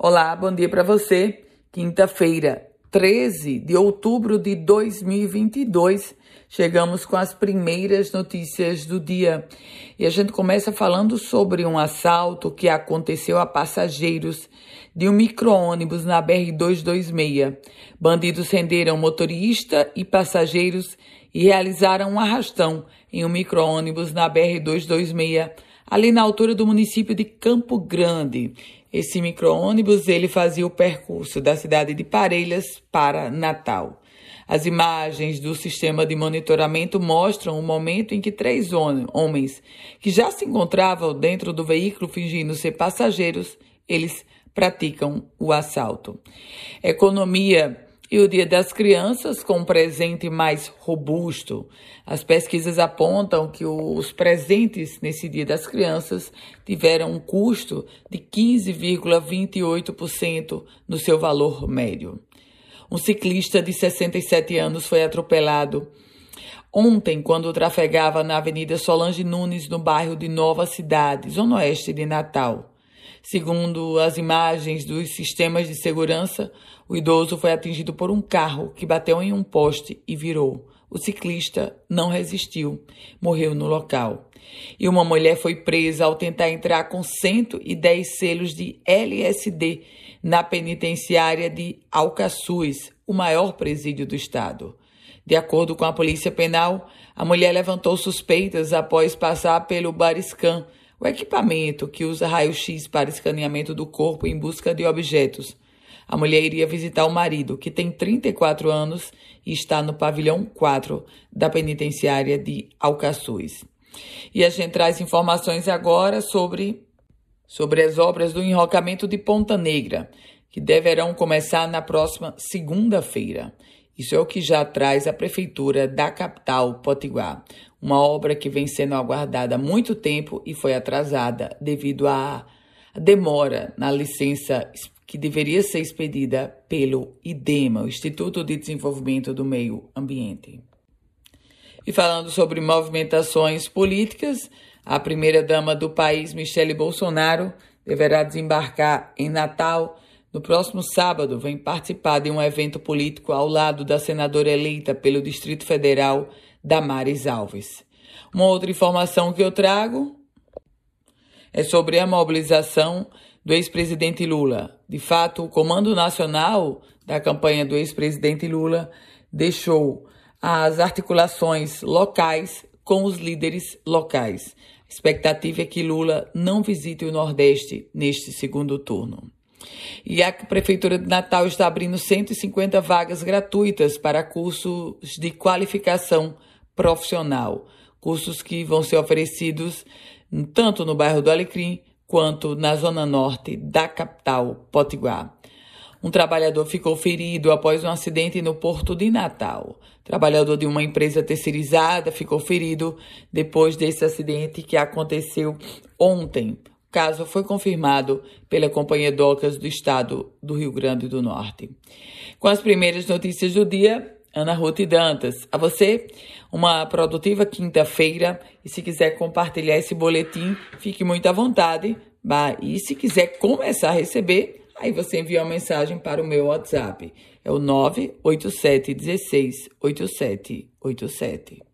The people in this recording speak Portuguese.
Olá, bom dia para você. Quinta-feira, 13 de outubro de 2022, chegamos com as primeiras notícias do dia. E a gente começa falando sobre um assalto que aconteceu a passageiros de um micro-ônibus na BR-226. Bandidos renderam motorista e passageiros e realizaram um arrastão em um micro-ônibus na BR-226, ali na altura do município de Campo Grande. Esse micro-ônibus ele fazia o percurso da cidade de Parelhas para Natal. As imagens do sistema de monitoramento mostram o momento em que três homens que já se encontravam dentro do veículo fingindo ser passageiros, eles praticam o assalto. Economia e o Dia das Crianças com um presente mais robusto. As pesquisas apontam que os presentes nesse Dia das Crianças tiveram um custo de 15,28% no seu valor médio. Um ciclista de 67 anos foi atropelado ontem quando trafegava na Avenida Solange Nunes, no bairro de Nova Cidade, zona oeste de Natal. Segundo as imagens dos sistemas de segurança, o idoso foi atingido por um carro que bateu em um poste e virou. O ciclista não resistiu, morreu no local. E uma mulher foi presa ao tentar entrar com 110 selos de LSD na penitenciária de Alcaçuz, o maior presídio do estado. De acordo com a Polícia Penal, a mulher levantou suspeitas após passar pelo Bariscan, o equipamento que usa raio-x para escaneamento do corpo em busca de objetos. A mulher iria visitar o marido, que tem 34 anos e está no pavilhão 4 da penitenciária de Alcaçuz. E a gente traz informações agora sobre, sobre as obras do enrocamento de Ponta Negra, que deverão começar na próxima segunda-feira. Isso é o que já traz a Prefeitura da capital Potiguar uma obra que vem sendo aguardada há muito tempo e foi atrasada devido à demora na licença que deveria ser expedida pelo IDEMA, o Instituto de Desenvolvimento do Meio Ambiente. E falando sobre movimentações políticas, a primeira-dama do país, Michele Bolsonaro, deverá desembarcar em Natal no próximo sábado. Vem participar de um evento político ao lado da senadora eleita pelo Distrito Federal, Damares Alves. Uma outra informação que eu trago é sobre a mobilização do ex-presidente Lula. De fato, o Comando Nacional da campanha do ex-presidente Lula deixou as articulações locais com os líderes locais. A expectativa é que Lula não visite o Nordeste neste segundo turno. E a Prefeitura de Natal está abrindo 150 vagas gratuitas para cursos de qualificação profissional, cursos que vão ser oferecidos tanto no bairro do Alecrim quanto na zona norte da capital Potiguar. Um trabalhador ficou ferido após um acidente no porto de Natal. Trabalhador de uma empresa terceirizada ficou ferido depois desse acidente que aconteceu ontem. Caso foi confirmado pela Companhia Docas do Estado do Rio Grande do Norte. Com as primeiras notícias do dia, Ana Ruth Dantas. A você, uma produtiva quinta-feira. E se quiser compartilhar esse boletim, fique muito à vontade. E se quiser começar a receber, aí você envia uma mensagem para o meu WhatsApp. É o 987 16 8787.